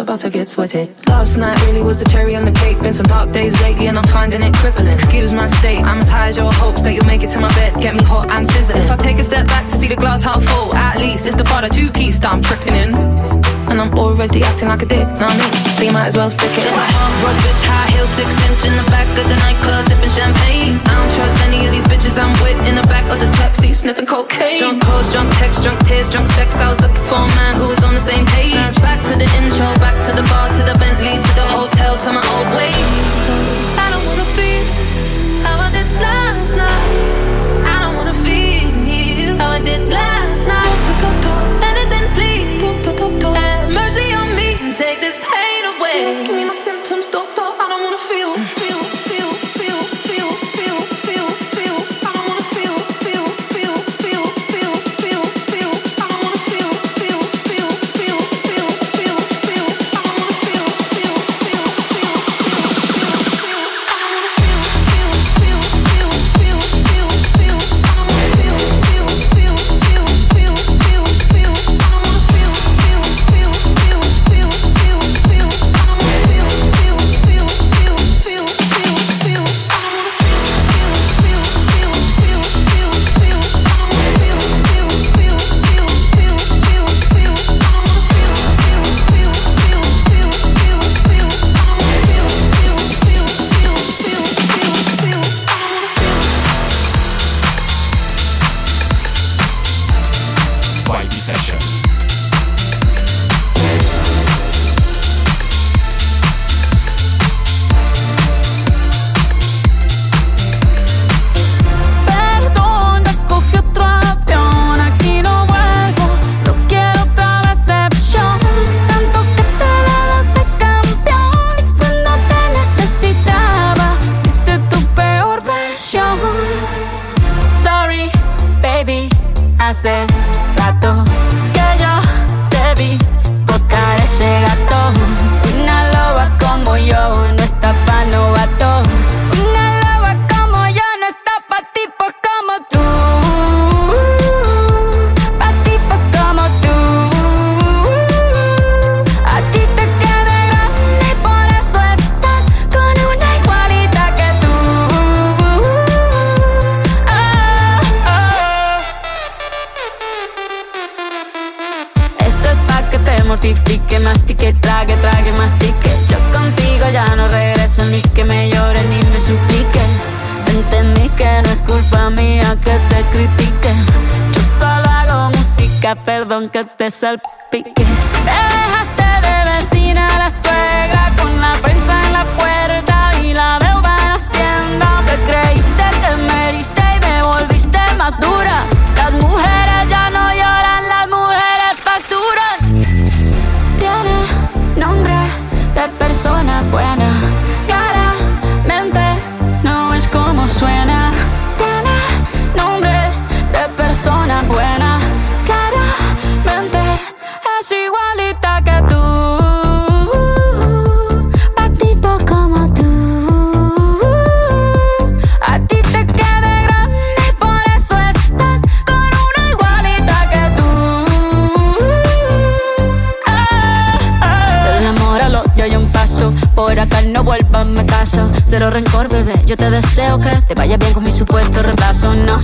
About to get sweaty. Last night really was the cherry on the cake. Been some dark days lately, and I'm finding it crippling. Excuse my state, I'm as high as your hopes that you'll make it to my bed. Get me hot and sizzling. If I take a step back to see the glass half full, at least it's the part of two piece that I'm tripping in and I'm already acting like a dick, know what I mean? So you might as well stick it. Just a hot rod bitch, high heel, six inch in the back of the nightclub, sipping champagne. I don't trust any of these bitches I'm with in the back of the taxi, sniffing cocaine. Drunk calls, drunk texts, drunk tears, drunk sex. I was looking for a man who was on the same page. Back to the intro, back to the bar, to the Bentley, to the hotel, to my old way. I don't wanna feel how I did last night. I don't wanna feel how I did last night. Anything, please away. Give me my symptoms, don't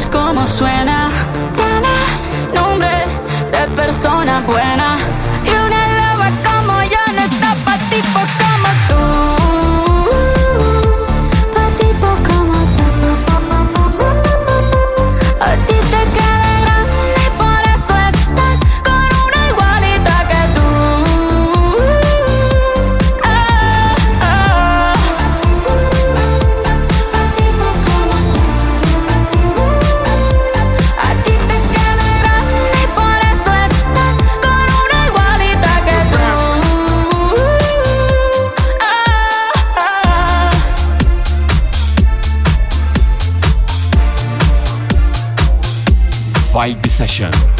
es como suena. Tiene nombre de persona buena. session.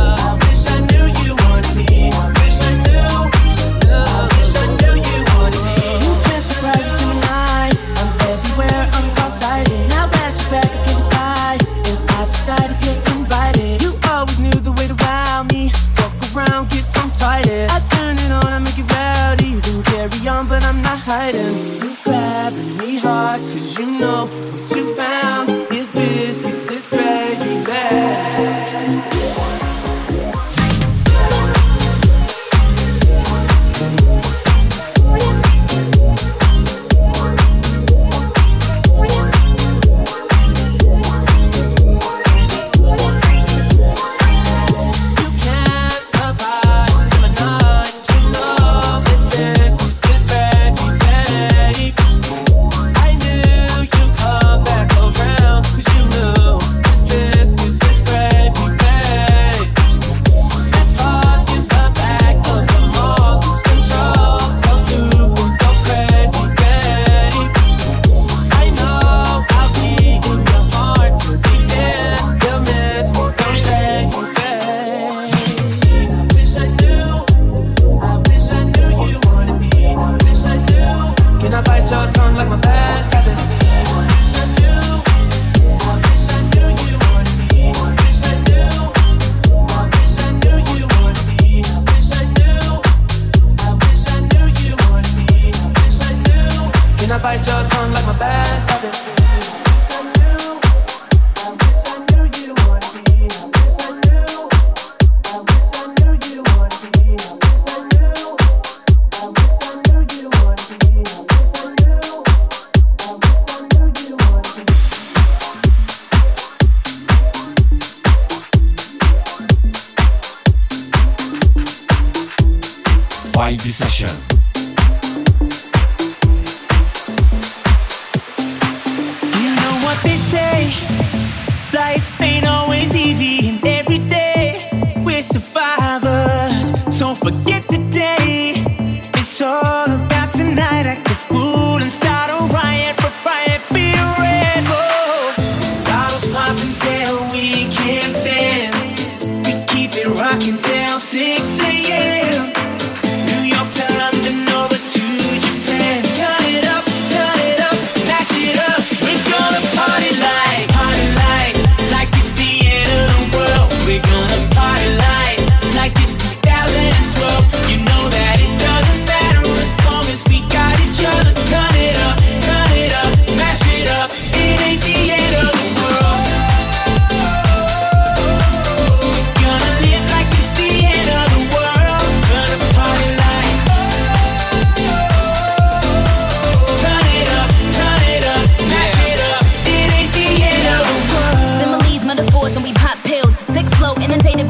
hiding. You grabbing me hard, cause you know heaven.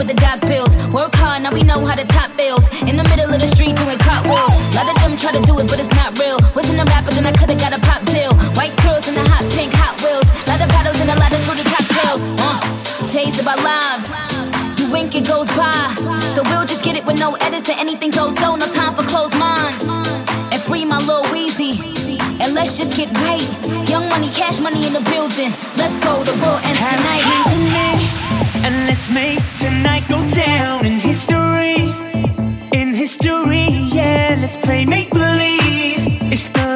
with the dog pills. Work hard, now we know how to top bills. In the middle of the street doing cartwheels. A lot of them try to do it, but it's not real. Wasn't a rapper, then I could've got a pop deal. White curls in a hot pink Hot Wheels. A lot of bottles and a lot of fruity cocktails. Uh, days of our lives. You wink, it goes by. So we'll just get it with no edits and anything goes so. No time for closed minds. And free my little Weezy. And let's just get right. Young money, cash money in the building. Let's go, the world tonight and let's make tonight go down in history. In history, yeah, let's play make believe. It's the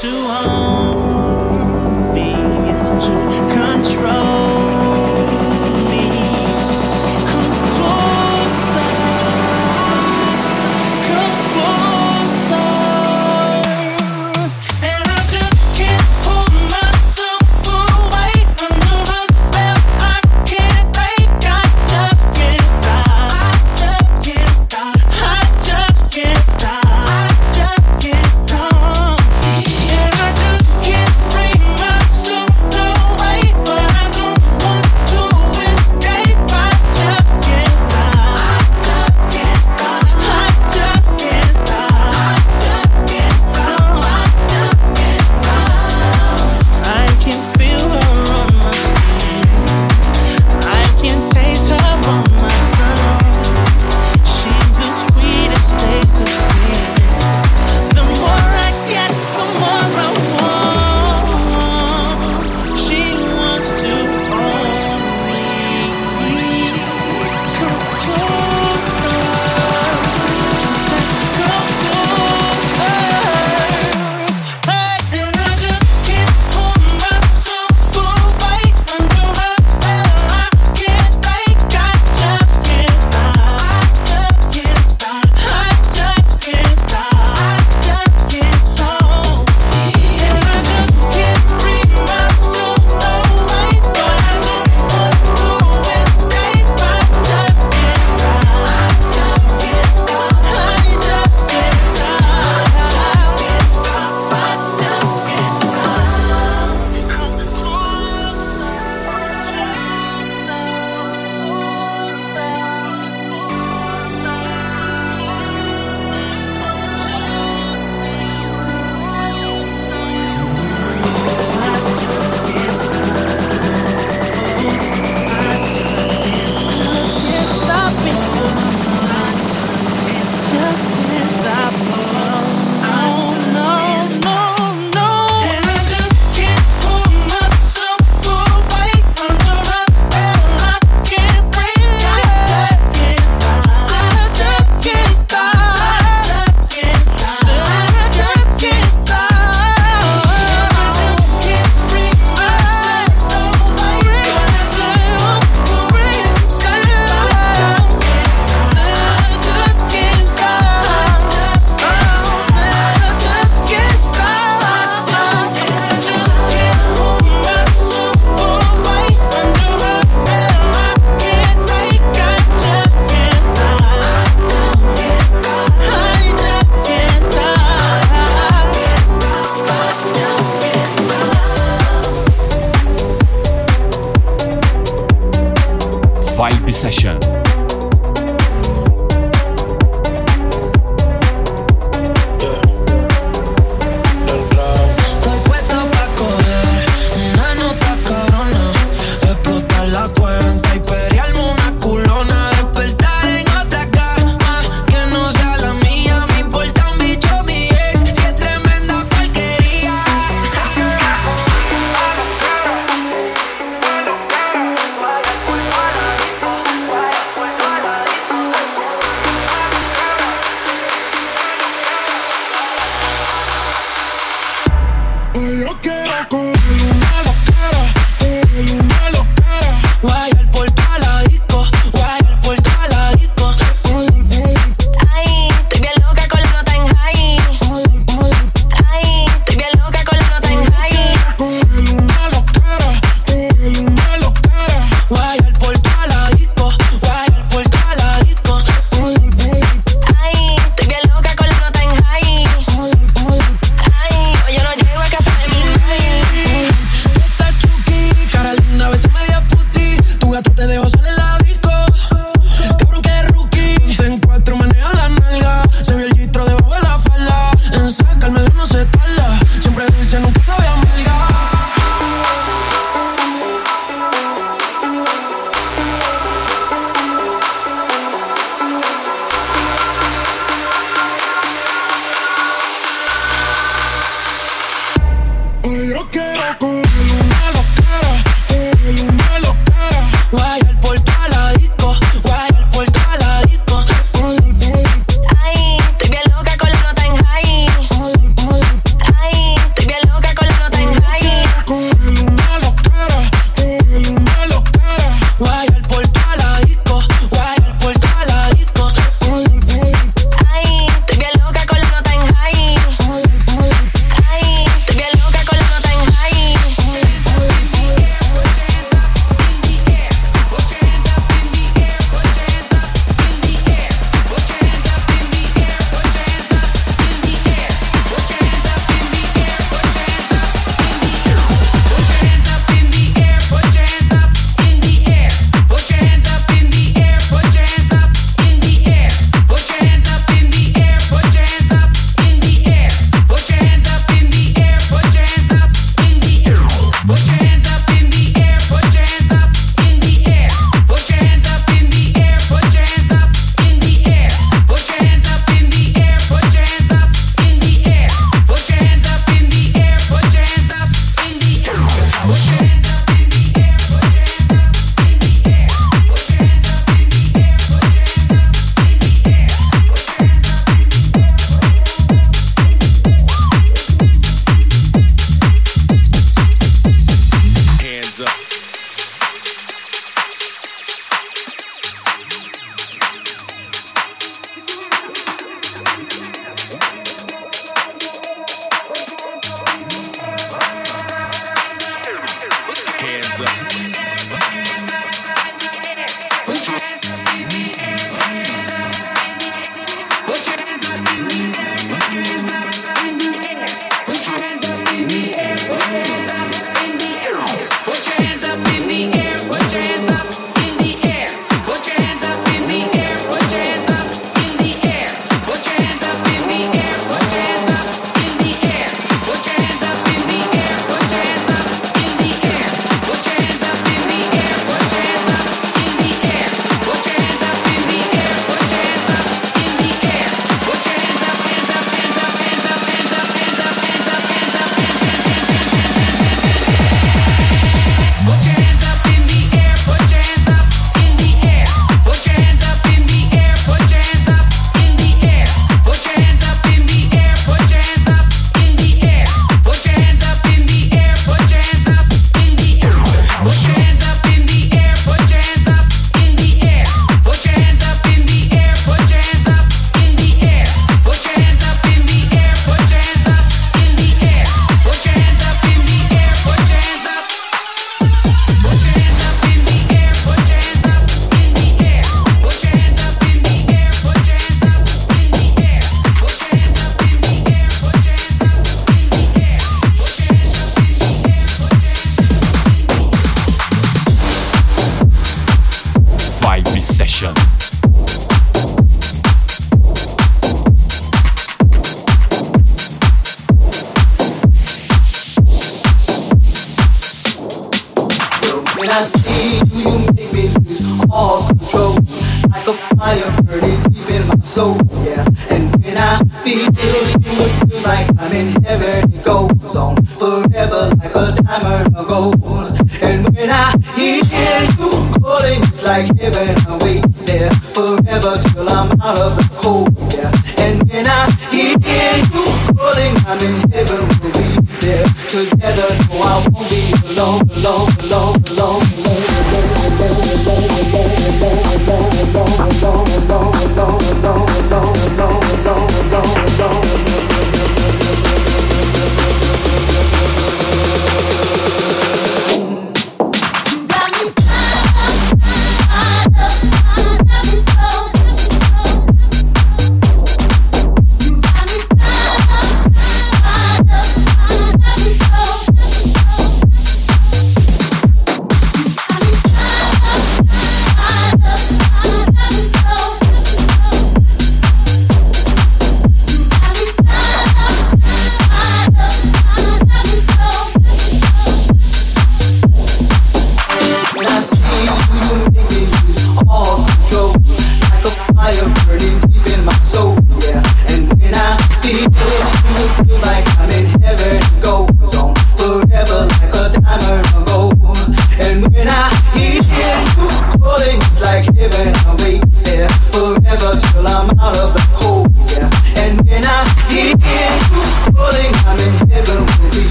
to home.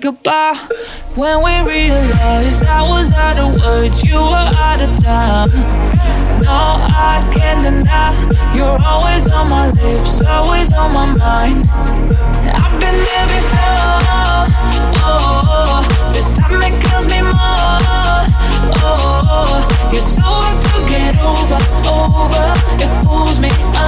goodbye when we realized I was out of words, you were out of time. No, I can't deny you're always on my lips, always on my mind. I've been there before. Oh, this time it kills me more. Oh, you're so hard to get over, over. It pulls me under,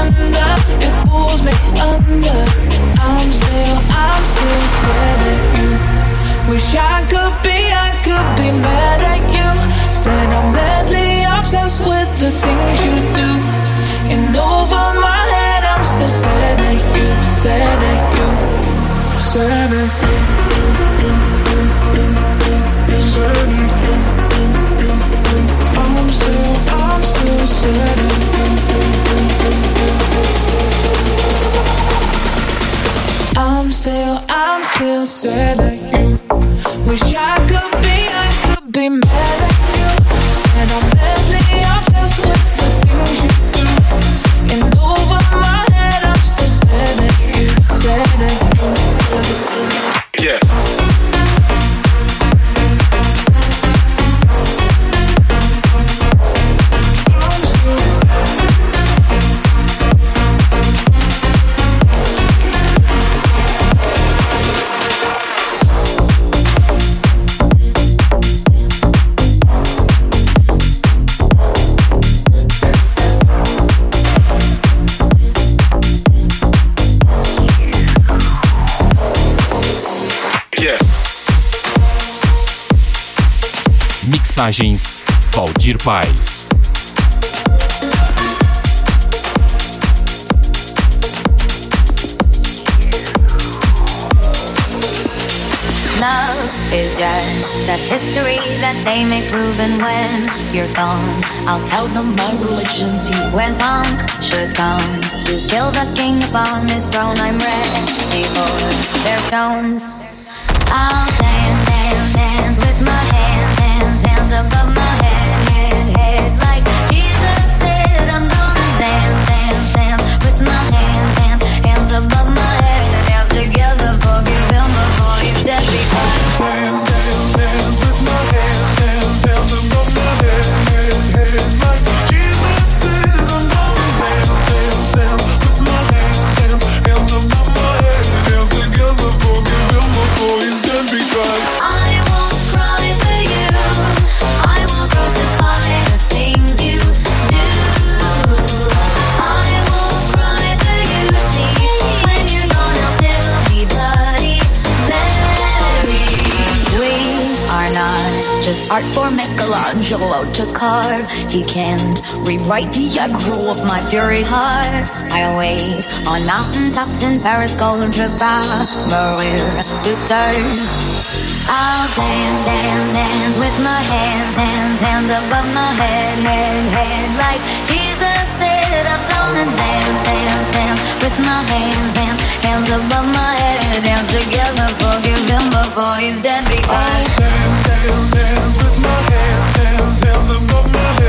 Mensagens Valdir Paz. Love is just a history that they may prove, and when you're gone, I'll tell them my religion's you. When punctures comes to kill the king upon his throne, I'm ready for their stones. I'll art for Michelangelo to carve. He can't rewrite the aggro of my fury heart. I wait on mountaintops in Paris, going to Maria to I'll dance, dance, dance with my hands, hands, hands above my head, head, head. Like Jesus said, I'm gonna dance, dance, my hands, hands, hands above my head. Dance together, forgive him before he's dead because I'll dance, dance, dance with my hands, hands, hands above my head,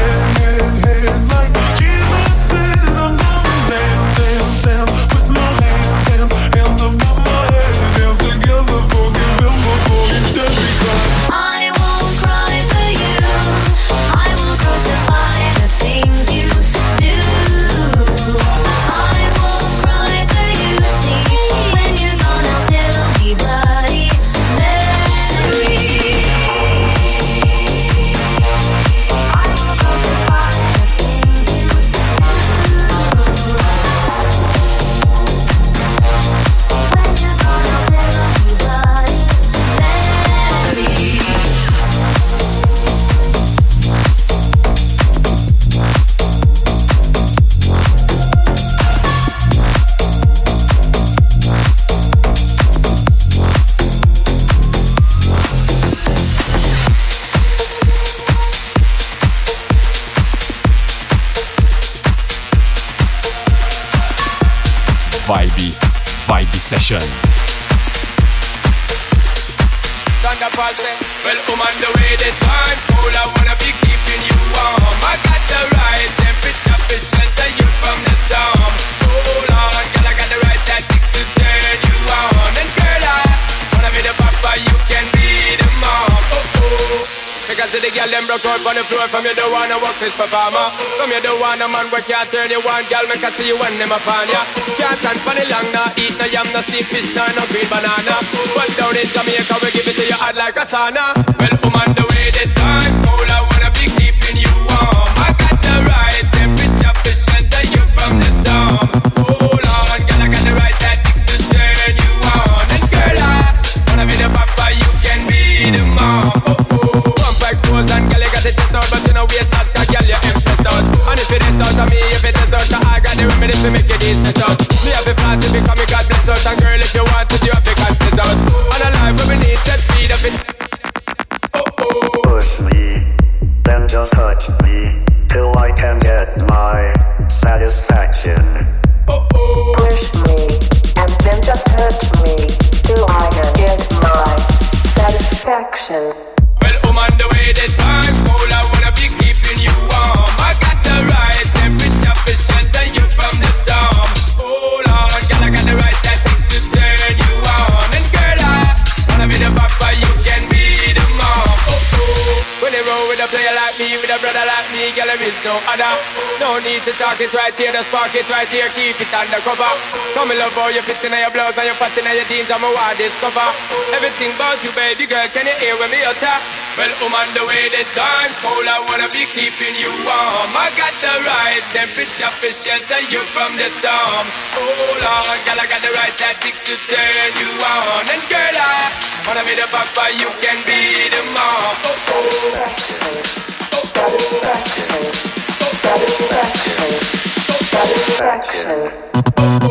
see you when them upon ya I can get my satisfaction. Push me, and then just hurt me I can get my satisfaction. Need to talk it right here, just spark it right here, keep it undercover. Come and love how you fit in your blouse and your fat in your jeans, I'm a wild discover. Everything about you, baby girl, can you hear when me utter? Well, I'm on the way this time, cold, I wanna be keeping you warm. I got the right temperature to shelter you from the storm. Hold on, girl, I got the right tactics to turn you on. And girl, I wanna be the papa, you can be the mom. Oh, oh. Oh, oh. Satisfaction. Satisfaction.